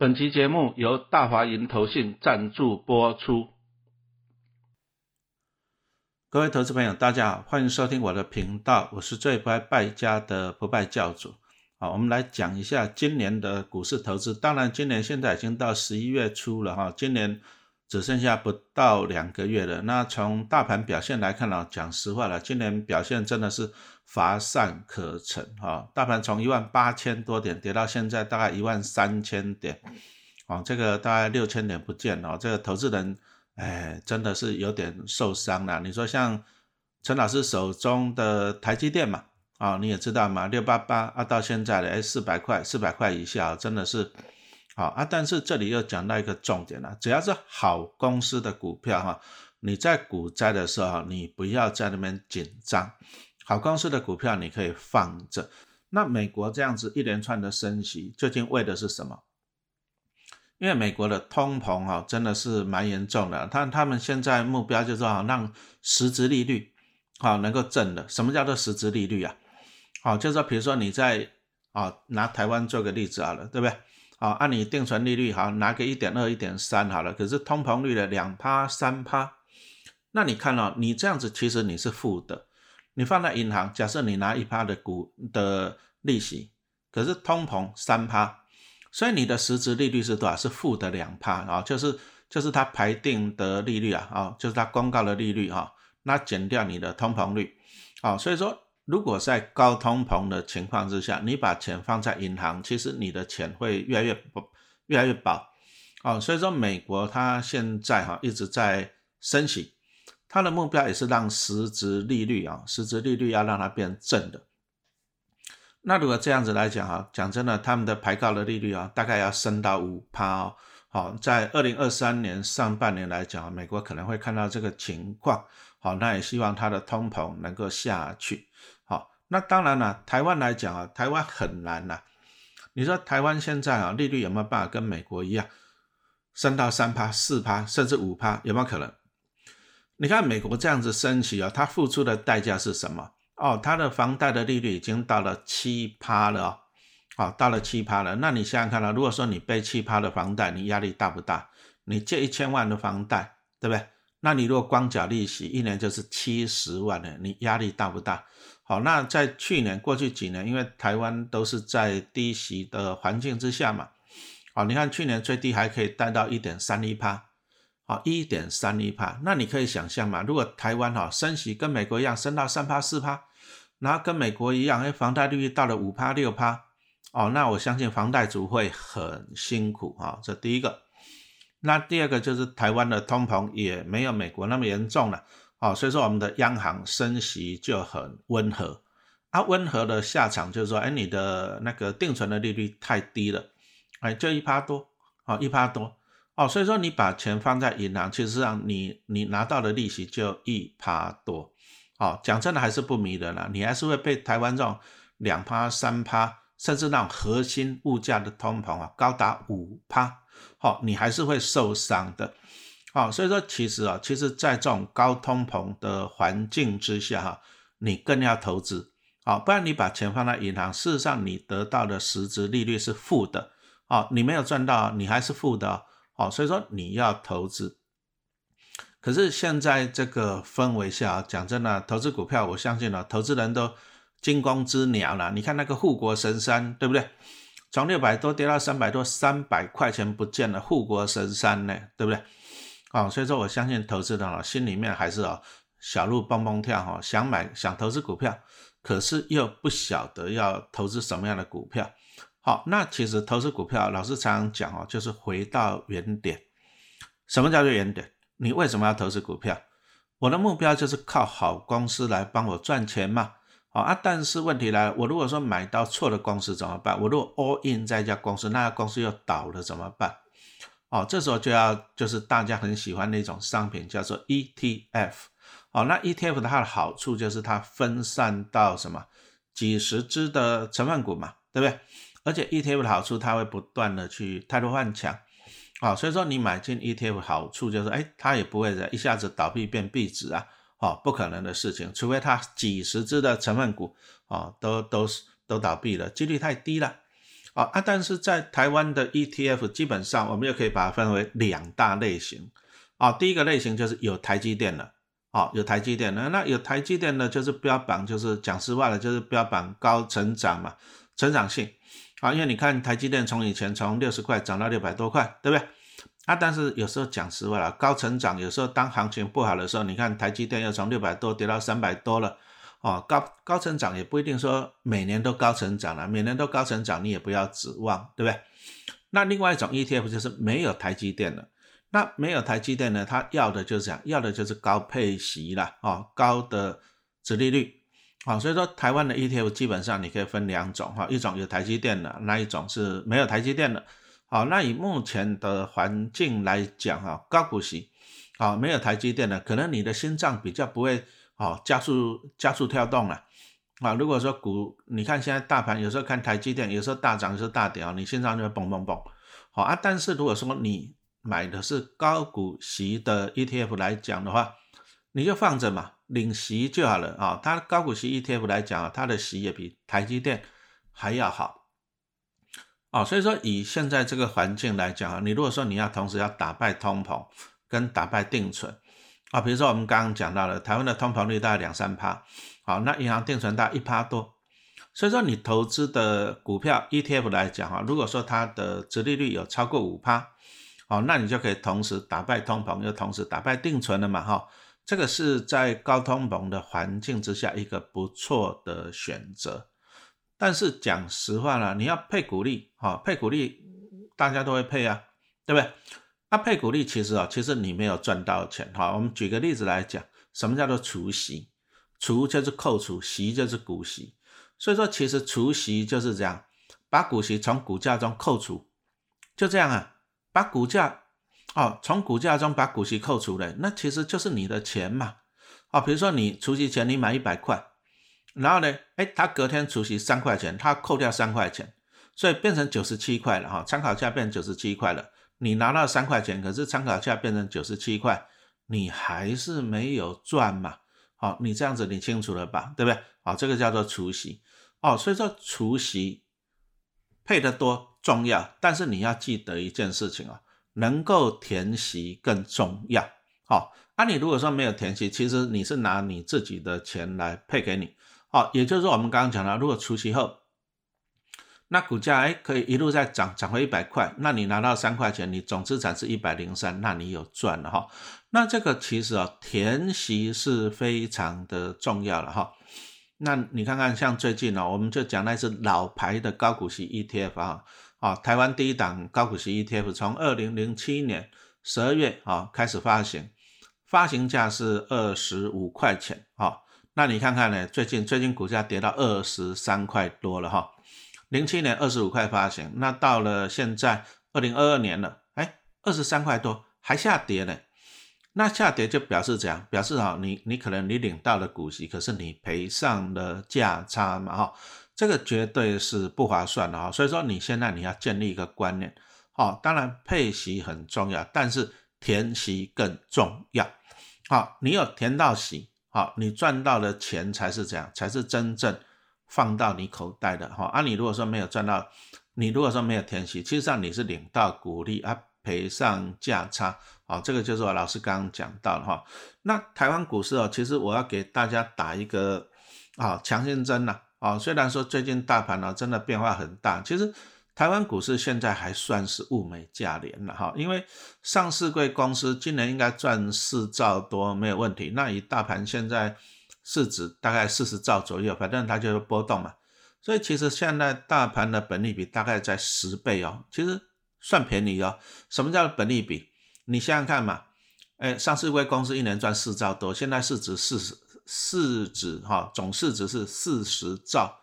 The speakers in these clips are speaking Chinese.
本期节目由大华银投信赞助播出。各位投资朋友，大家好，欢迎收听我的频道，我是最不爱败家的不败教主。好，我们来讲一下今年的股市投资。当然，今年现在已经到十一月初了哈，今年只剩下不到两个月了。那从大盘表现来看呢，讲实话了，今年表现真的是。乏善可陈哈，大盘从一万八千多点跌到现在大概一万三千点，哦，这个大概六千点不见哦，这个投资人哎真的是有点受伤了。你说像陈老师手中的台积电嘛，啊你也知道嘛，六八八啊到现在的哎四百块四百块以下真的是好啊，但是这里又讲到一个重点了，只要是好公司的股票哈，你在股灾的时候你不要在那边紧张。好公司的股票你可以放着。那美国这样子一连串的升息，究竟为的是什么？因为美国的通膨哈真的是蛮严重的，他他们现在目标就是说让实质利率好能够正的。什么叫做实质利率啊？好，就是说比如说你在啊拿台湾做个例子好了，对不对？好，按你定存利率好拿个一点二、一点三好了，可是通膨率的两趴、三趴，那你看哦，你这样子其实你是负的。你放在银行，假设你拿一趴的股的利息，可是通膨三趴，所以你的实质利率是多少？是负的两趴啊，就是就是它排定的利率啊，啊，就是它公告的利率哈，那减掉你的通膨率，啊，所以说如果在高通膨的情况之下，你把钱放在银行，其实你的钱会越来越不越来越薄，啊，所以说美国它现在哈一直在升息。它的目标也是让实质利率啊，实质利率要让它变正的。那如果这样子来讲哈，讲真的，他们的排高的利率啊，大概要升到五趴哦。好，在二零二三年上半年来讲，美国可能会看到这个情况。好，那也希望它的通膨能够下去。好，那当然了，台湾来讲啊，台湾很难呐。你说台湾现在啊，利率有没有办法跟美国一样，升到三趴、四趴，甚至五趴，有没有可能？你看美国这样子升息啊，它付出的代价是什么？哦，它的房贷的利率已经到了七趴了哦，好，到了七趴了。那你想想看啊，如果说你背七趴的房贷，你压力大不大？你借一千万的房贷，对不对？那你如果光缴利息，一年就是七十万呢，你压力大不大？好，那在去年过去几年，因为台湾都是在低息的环境之下嘛，好，你看去年最低还可以贷到一点三一趴。啊，一点三一帕，那你可以想象嘛，如果台湾哈升息跟美国一样升到三帕四帕，然后跟美国一样，哎，房贷利率到了五帕六帕，哦，那我相信房贷族会很辛苦啊。这第一个，那第二个就是台湾的通膨也没有美国那么严重了，哦，所以说我们的央行升息就很温和，啊，温和的下场就是说，哎，你的那个定存的利率太低了，哎，就一帕多，哦，一帕多。哦，所以说你把钱放在银行，其实上你你拿到的利息就一趴多。哦，讲真的还是不迷人了，你还是会被台湾这种两趴三趴，甚至那种核心物价的通膨啊，高达五趴，好，你还是会受伤的。好，所以说其实啊，其实在这种高通膨的环境之下哈，你更要投资，好，不然你把钱放在银行，事实上你得到的实质利率是负的，哦，你没有赚到，你还是负的。哦，所以说你要投资，可是现在这个氛围下，讲真的，投资股票，我相信呢，投资人都惊弓之鸟了。你看那个护国神山，对不对？从六百多跌到三百多，三百块钱不见了，护国神山呢，对不对？哦，所以说我相信投资人啊，心里面还是哦小鹿蹦蹦跳哈，想买想投资股票，可是又不晓得要投资什么样的股票。好，那其实投资股票，老师常常讲哦，就是回到原点。什么叫做原点？你为什么要投资股票？我的目标就是靠好公司来帮我赚钱嘛。好啊，但是问题来了，我如果说买到错的公司怎么办？我如果 all in 在一家公司，那家公司又倒了怎么办？哦，这时候就要就是大家很喜欢的一种商品，叫做 ETF。哦，那 ETF 它的好处就是它分散到什么几十只的成分股嘛，对不对？而且 ETF 的好处，它会不断的去太多换强，啊，所以说你买进 ETF 好处就是，哎，它也不会一下子倒闭变壁纸啊，哦，不可能的事情，除非它几十只的成分股，啊，都都是都倒闭了，几率太低了，啊啊，但是在台湾的 ETF 基本上，我们又可以把它分为两大类型。啊，第一个类型就是有台积电的，啊，有台积电的，那有台积电的，就是标榜，就是讲实话了，就是标榜高成长嘛，成长性。啊，因为你看台积电从以前从六十块涨到六百多块，对不对？啊，但是有时候讲实话了，高成长有时候当行情不好的时候，你看台积电又从六百多跌到三百多了，哦，高高成长也不一定说每年都高成长了，每年都高成长你也不要指望，对不对？那另外一种 ETF 就是没有台积电的。那没有台积电呢？它要的就是这样，要的就是高配息啦，哦，高的殖利率，啊，所以说台湾的 ETF 基本上你可以分两种哈，一种有台积电的，那一种是没有台积电的，好，那以目前的环境来讲哈，高股息，啊，没有台积电的，可能你的心脏比较不会哦加速加速跳动了，啊，如果说股，你看现在大盘有时候看台积电，有时候大涨，有时候大跌啊，你心脏就会蹦蹦蹦，好啊，但是如果说你买的是高股息的 ETF 来讲的话，你就放着嘛，领息就好了啊。它高股息 ETF 来讲啊，它的息也比台积电还要好啊。所以说，以现在这个环境来讲啊，你如果说你要同时要打败通膨跟打败定存啊，比如说我们刚刚讲到了台湾的通膨率大概两三趴，好，那银行定存大概一趴多，所以说你投资的股票 ETF 来讲啊，如果说它的折利率有超过五趴。哦，那你就可以同时打败通膨，又同时打败定存了嘛？哈，这个是在高通膨的环境之下一个不错的选择。但是讲实话了，你要配股利，哈，配股利大家都会配啊，对不对？那配股利其实啊，其实你没有赚到钱，哈。我们举个例子来讲，什么叫做除息？除就是扣除，息就是股息。所以说，其实除息就是这样，把股息从股价中扣除，就这样啊。把股价哦，从股价中把股息扣除了，那其实就是你的钱嘛。哦，比如说你除息前你买一百块，然后呢，哎，他隔天除息三块钱，他扣掉三块钱，所以变成九十七块了哈。参考价变九十七块了，你拿到三块钱，可是参考价变成九十七块，你还是没有赚嘛。好，你这样子你清楚了吧？对不对？好，这个叫做除息。哦，所以说除息配的多。重要，但是你要记得一件事情啊，能够填息更重要。好，那你如果说没有填息，其实你是拿你自己的钱来配给你。好，也就是说我们刚刚讲了，如果除息后，那股价哎可以一路在涨，涨回一百块，那你拿到三块钱，你总资产是一百零三，那你有赚了哈。那这个其实啊，填息是非常的重要了哈。那你看看像最近呢，我们就讲那是老牌的高股息 ETF 啊。啊，台湾第一档高股息 ETF 从二零零七年十二月啊开始发行，发行价是二十五块钱。啊，那你看看呢？最近最近股价跌到二十三块多了哈。零七年二十五块发行，那到了现在二零二二年了，哎，二十三块多还下跌呢。那下跌就表示怎样？表示啊，你你可能你领到了股息，可是你赔上了价差嘛哈。这个绝对是不划算的哈，所以说你现在你要建立一个观念，好，当然配息很重要，但是填息更重要，好，你有填到息，好，你赚到的钱才是这样，才是真正放到你口袋的哈，啊，你如果说没有赚到，你如果说没有填息，其实上你是领到股利啊，赔上价差，好，这个就是我老师刚刚讲到的哈，那台湾股市哦，其实我要给大家打一个啊强心针呐。啊虽然说最近大盘呢真的变化很大，其实台湾股市现在还算是物美价廉了哈，因为上市贵公司今年应该赚四兆多没有问题。那以大盘现在市值大概四十兆左右，反正它就是波动嘛，所以其实现在大盘的本利比大概在十倍哦，其实算便宜哦。什么叫本利比？你想想看嘛，哎，上市贵公司一年赚四兆多，现在市值四十。市值哈总市值是四十兆，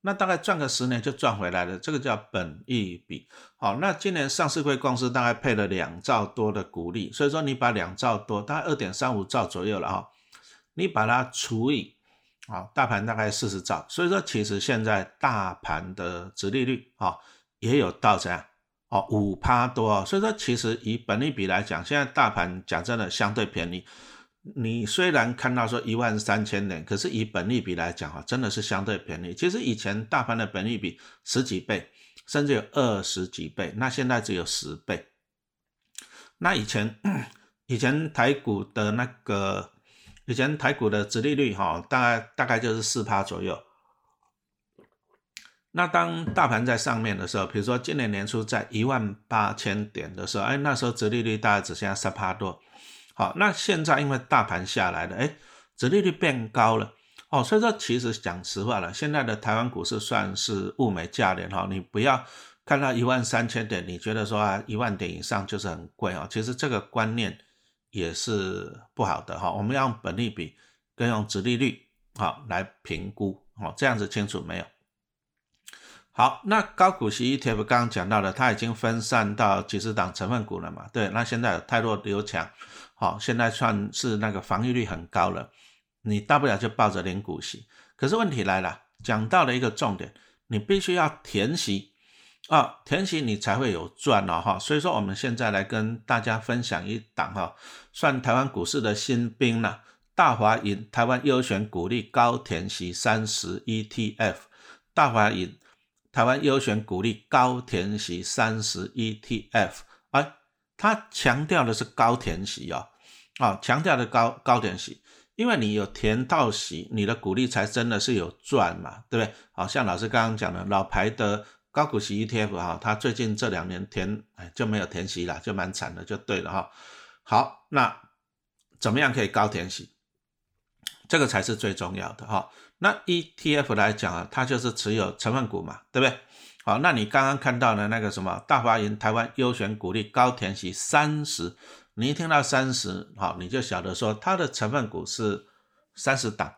那大概赚个十年就赚回来了，这个叫本益比。好，那今年上市会公司大概配了两兆多的股利，所以说你把两兆多，大概二点三五兆左右了哈，你把它除以，啊，大盘大概四十兆，所以说其实现在大盘的殖利率啊也有到这样哦五趴多，所以说其实以本利比来讲，现在大盘讲真的相对便宜。你虽然看到说一万三千点，可是以本利比来讲啊，真的是相对便宜。其实以前大盘的本利比十几倍，甚至有二十几倍，那现在只有十倍。那以前以前台股的那个以前台股的殖利率哈，大概大概就是四趴左右。那当大盘在上面的时候，比如说今年年初在一万八千点的时候，哎，那时候殖利率大概只剩下三趴多。好，那现在因为大盘下来了，哎，殖利率变高了。哦，所以说其实讲实话了，现在的台湾股市算是物美价廉哈。你不要看到一万三千点，你觉得说啊一万点以上就是很贵啊。其实这个观念也是不好的哈。我们要用本利比跟用殖利率好来评估哦，这样子清楚没有？好，那高股息 ETF 刚刚讲到了，它已经分散到几十档成分股了嘛？对，那现在有泰弱留强，好，现在算是那个防御率很高了。你大不了就抱着零股息，可是问题来了，讲到了一个重点，你必须要填息啊，填息你才会有赚哦哈。所以说我们现在来跟大家分享一档哈，算台湾股市的新兵了，大华银台湾优选股利高填息三十 ETF，大华银台湾优选股利高填息三十 ETF，哎，它强调的是高填息哦，好，强调的高高点息。因为你有填到息，你的股利才真的是有赚嘛，对不对？好像老师刚刚讲的，老牌的高股息 ETF 哈，它最近这两年填哎就没有填息了，就蛮惨的，就对了哈。好，那怎么样可以高填息？这个才是最重要的哈。那 ETF 来讲啊，它就是持有成分股嘛，对不对？好，那你刚刚看到的那个什么大华银台湾优选股利高填息三十。你一听到三十，好，你就晓得说它的成分股是三十档，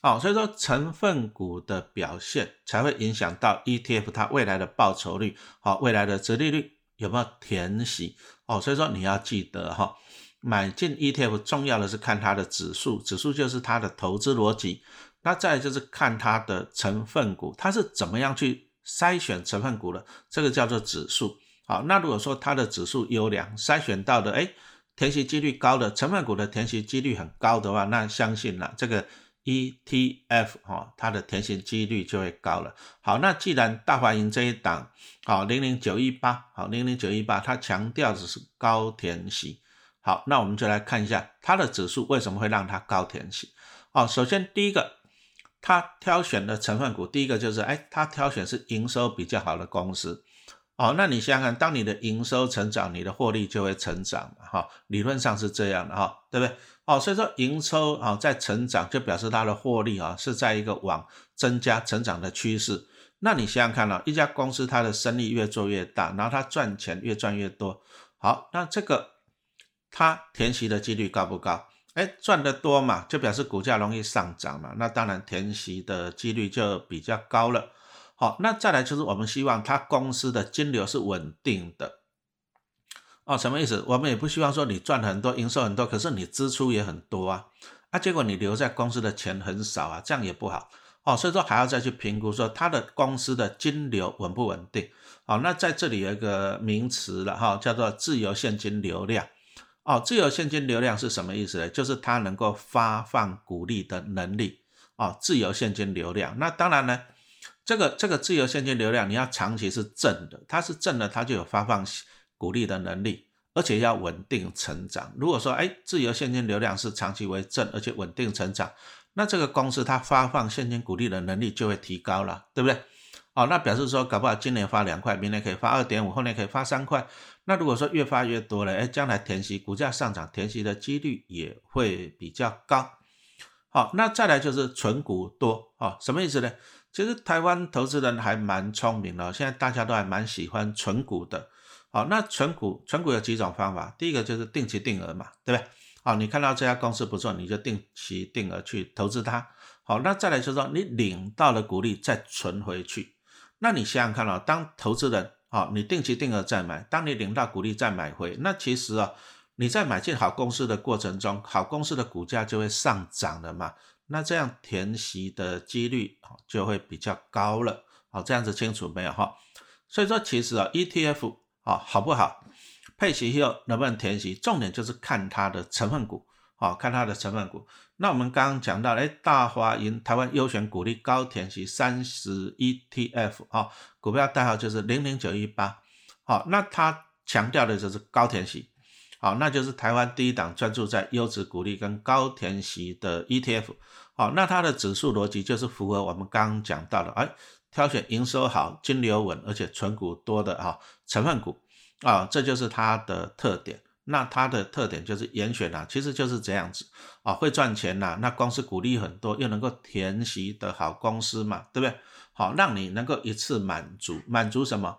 好，所以说成分股的表现才会影响到 ETF 它未来的报酬率，好，未来的折利率有没有填息，哦，所以说你要记得哈，买进 ETF 重要的是看它的指数，指数就是它的投资逻辑，那再就是看它的成分股，它是怎么样去筛选成分股的，这个叫做指数，好，那如果说它的指数优良，筛选到的，哎。填息几率高的成分股的填息几率很高的话，那相信了这个 ETF 哈，它的填息几率就会高了。好，那既然大华银这一档好零零九一八好零零九一八，它强调的是高填息。好，那我们就来看一下它的指数为什么会让它高填息。哦，首先第一个，它挑选的成分股，第一个就是哎，它挑选是营收比较好的公司。哦，那你想想看，当你的营收成长，你的获利就会成长嘛，哈，理论上是这样的哈，对不对？哦，所以说营收啊在成长，就表示它的获利啊是在一个往增加成长的趋势。那你想想看啊，一家公司它的生意越做越大，然后它赚钱越赚越多，好，那这个它填息的几率高不高？哎，赚得多嘛，就表示股价容易上涨嘛，那当然填息的几率就比较高了。好，那再来就是我们希望它公司的金流是稳定的哦，什么意思？我们也不希望说你赚很多，营收很多，可是你支出也很多啊，啊，结果你留在公司的钱很少啊，这样也不好哦。所以说还要再去评估说它的公司的金流稳不稳定。好，那在这里有一个名词了哈，叫做自由现金流量哦。自由现金流量是什么意思呢？就是它能够发放股利的能力哦。自由现金流量，那当然呢。这个这个自由现金流量，你要长期是正的，它是正的，它就有发放股利的能力，而且要稳定成长。如果说哎，自由现金流量是长期为正，而且稳定成长，那这个公司它发放现金股利的能力就会提高了，对不对？哦，那表示说，搞不好今年发两块，明年可以发二点五，后年可以发三块。那如果说越发越多了，哎，将来填息股价上涨，填息的几率也会比较高。好，那再来就是存股多哦，什么意思呢？其实台湾投资人还蛮聪明的，现在大家都还蛮喜欢存股的。好，那存股存股有几种方法，第一个就是定期定额嘛，对不对？好，你看到这家公司不错，你就定期定额去投资它。好，那再来就是说，你领到了股利再存回去。那你想想看哦，当投资人，好，你定期定额再买，当你领到股利再买回，那其实啊，你在买进好公司的过程中，好公司的股价就会上涨的嘛。那这样填息的几率啊就会比较高了，好，这样子清楚没有哈？所以说其实啊 ETF 啊好不好，配息后能不能填息，重点就是看它的成分股好，看它的成分股。那我们刚刚讲到，哎，大华银台湾优选股利高填息三十 ETF 啊，股票代号就是零零九一八。好，那它强调的就是高填息。好，那就是台湾第一档专注在优质股利跟高填息的 ETF。好，那它的指数逻辑就是符合我们刚刚讲到的，哎，挑选营收好、金流稳，而且存股多的啊成分股啊，这就是它的特点。那它的特点就是严选啊，其实就是这样子啊，会赚钱呐。那公司股利很多，又能够填息的好公司嘛，对不对？好，让你能够一次满足，满足什么？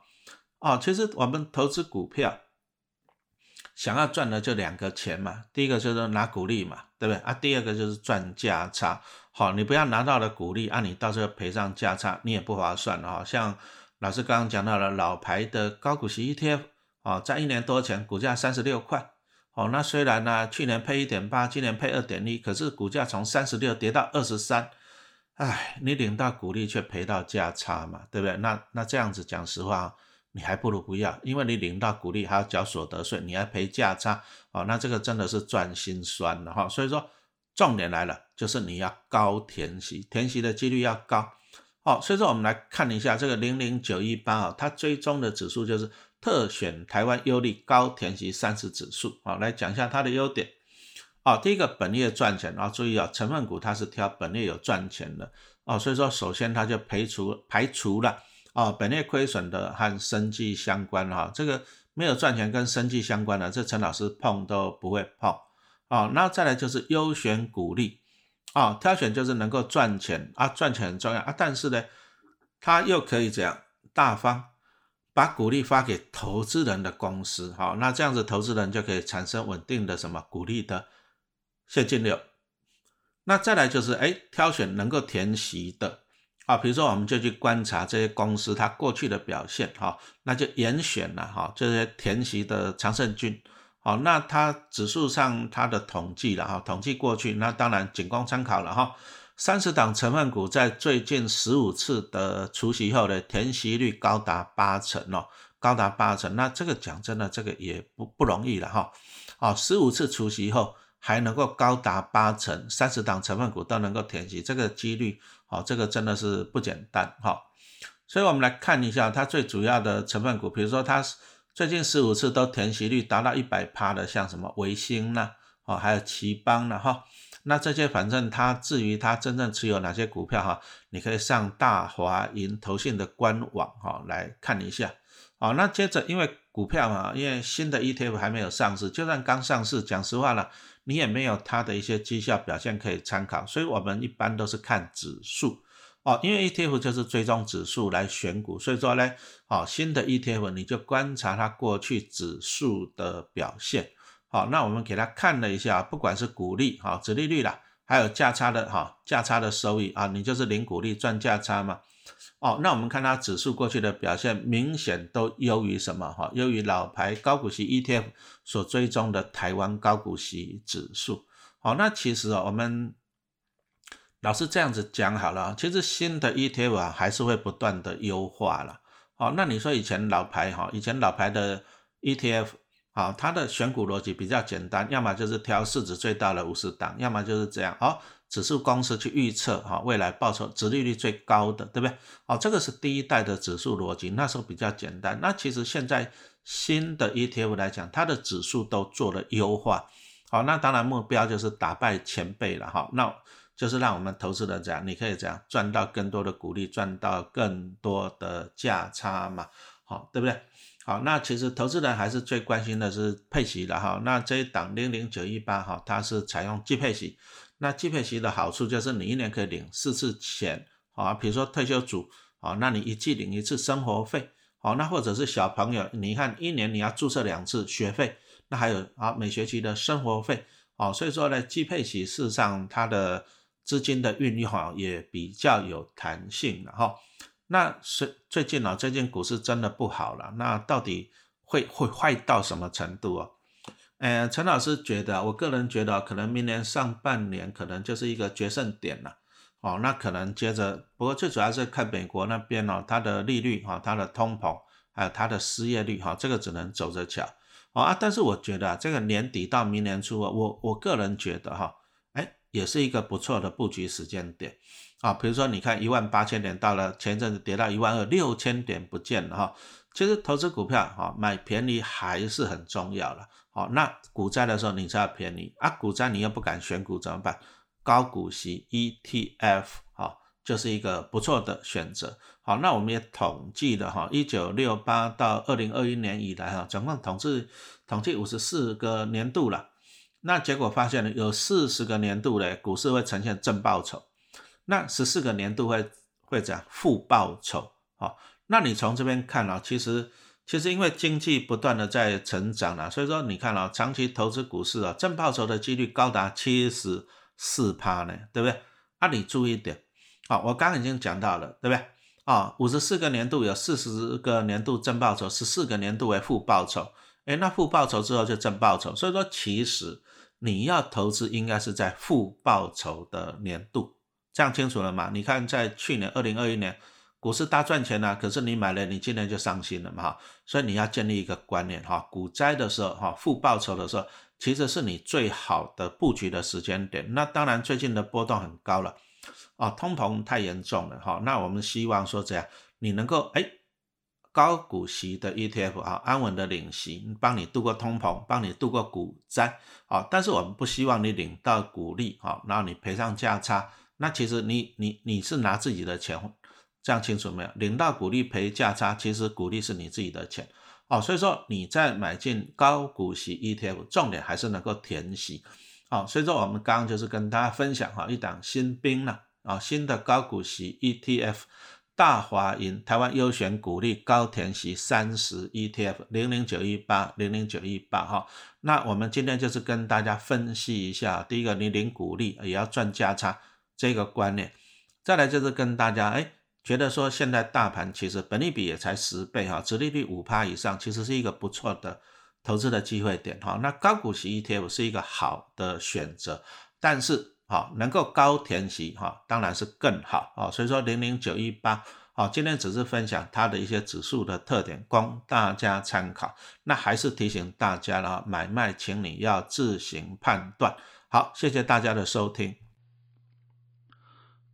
哦，其实我们投资股票。想要赚的就两个钱嘛，第一个就是拿股利嘛，对不对啊？第二个就是赚价差。好，你不要拿到了股利，啊，你到时候赔上价差，你也不划算哈。像老师刚刚讲到了老牌的高股息 ETF，哦，在一年多前股价三十六块，哦，那虽然呢去年配一点八，今年配二点一，可是股价从三十六跌到二十三，唉，你领到股利却赔到价差嘛，对不对？那那这样子讲实话。你还不如不要，因为你领到股利还要缴所得税，你还赔价差哦，那这个真的是赚心酸了哈。所以说重点来了，就是你要高填息，填息的几率要高哦。所以说我们来看一下这个零零九一八啊，它追踪的指数就是特选台湾优利高填息三十指数啊，来讲一下它的优点哦。第一个本业赚钱然后，注意啊，成分股它是挑本业有赚钱的哦，所以说首先它就排除排除了。啊，本业亏损的和生计相关哈，这个没有赚钱跟生计相关的，这陈老师碰都不会碰。啊，那再来就是优选股利，啊，挑选就是能够赚钱啊，赚钱很重要啊，但是呢，他又可以这样大方把股利发给投资人的公司，好，那这样子投资人就可以产生稳定的什么股利的现金流。那再来就是哎，挑选能够填息的。啊，比如说，我们就去观察这些公司它过去的表现，哈，那就严选了哈这些填息的常胜军，好，那它指数上它的统计了哈，统计过去，那当然仅供参考了哈。三十档成分股在最近十五次的除息后的填息率高达八成哦，高达八成，那这个讲真的，这个也不不容易了哈。啊，十五次除息后还能够高达八成，三十档成分股都能够填息，这个几率。好，这个真的是不简单哈，所以我们来看一下它最主要的成分股，比如说它最近十五次都填息率达到一百趴的，像什么维新呢？哦，还有奇邦呢？哈，那这些反正它至于它真正持有哪些股票哈，你可以上大华银投信的官网哈来看一下。好，那接着因为股票嘛，因为新的 ETF 还没有上市，就算刚上市，讲实话了。你也没有它的一些绩效表现可以参考，所以我们一般都是看指数哦，因为 ETF 就是追踪指数来选股，所以说呢，好新的 ETF 你就观察它过去指数的表现，好，那我们给它看了一下，不管是股利哈、殖利率啦，还有价差的哈、价差的收益啊，你就是零股利赚价差嘛。哦，那我们看它指数过去的表现，明显都优于什么？哈，优于老牌高股息 ETF 所追踪的台湾高股息指数。好，那其实啊，我们老是这样子讲好了，其实新的 ETF 啊，还是会不断的优化了。好，那你说以前老牌哈，以前老牌的 ETF，啊，它的选股逻辑比较简单，要么就是挑市值最大的五十档，要么就是这样。好。指数公司去预测哈未来报酬、殖利率最高的，对不对？哦，这个是第一代的指数逻辑，那时候比较简单。那其实现在新的 ETF 来讲，它的指数都做了优化。好，那当然目标就是打败前辈了哈。那就是让我们投资人这样，你可以这样赚到更多的股利，赚到更多的价差嘛。好，对不对？好，那其实投资人还是最关心的是配息的哈。那这一档零零九一八哈，它是采用季配息。那季配息的好处就是你一年可以领四次钱，啊，比如说退休组，啊，那你一季领一次生活费，好，那或者是小朋友，你看一年你要注册两次学费，那还有啊每学期的生活费，哦，所以说呢，季配息事实上它的资金的运用哈也比较有弹性的哈。那是最近呢，最近股市真的不好了，那到底会会坏到什么程度啊？呃，陈老师觉得，我个人觉得，可能明年上半年可能就是一个决胜点了，哦，那可能接着，不过最主要是看美国那边哦，它的利率哈，它的通膨，还有它的失业率哈，这个只能走着瞧，哦啊，但是我觉得啊，这个年底到明年初，我我个人觉得哈，哎，也是一个不错的布局时间点啊。比如说，你看一万八千点到了，前阵子跌到一万二，六千点不见了哈。其实投资股票哈，买便宜还是很重要的。好，那股灾的时候你才要便宜啊，股灾你又不敢选股怎么办？高股息 ETF 哈，就是一个不错的选择。好，那我们也统计了哈，一九六八到二零二一年以来哈，总共统计统计五十四个年度了。那结果发现呢，有四十个年度的股市会呈现正报酬，那十四个年度会会怎样负报酬？好，那你从这边看啊，其实其实因为经济不断的在成长了，所以说你看啊，长期投资股市啊，正报酬的几率高达七十四趴呢，对不对？啊，你注意一点，啊，我刚刚已经讲到了，对不对？啊，五十四个年度有四十个年度正报酬，十四个年度为负报酬。哎，那负报酬之后就正报酬，所以说其实你要投资应该是在负报酬的年度，这样清楚了吗？你看在去年二零二一年股市大赚钱了，可是你买了，你今天就伤心了嘛哈。所以你要建立一个观念哈，股灾的时候哈，负报酬的时候，其实是你最好的布局的时间点。那当然最近的波动很高了。啊，通膨太严重了哈，那我们希望说这样，你能够哎高股息的 ETF 啊，安稳的领息，帮你度过通膨，帮你度过股灾啊。但是我们不希望你领到股利啊，然后你赔上价差，那其实你你你是拿自己的钱，这样清楚没有？领到股利赔价差，其实股利是你自己的钱哦。所以说你在买进高股息 ETF，重点还是能够填息哦。所以说我们刚刚就是跟大家分享哈，一档新兵了。啊，新的高股息 ETF 大华银台湾优选股利高填息三十 ETF 零零九一八零零九一八哈，那我们今天就是跟大家分析一下，第一个你领股利也要赚价差这个观念，再来就是跟大家哎，觉得说现在大盘其实本利比也才十倍哈，殖利率五趴以上，其实是一个不错的投资的机会点哈，那高股息 ETF 是一个好的选择，但是。好，能够高填息哈，当然是更好啊。所以说零零九一八，好，今天只是分享它的一些指数的特点，供大家参考。那还是提醒大家了，买卖请你要自行判断。好，谢谢大家的收听。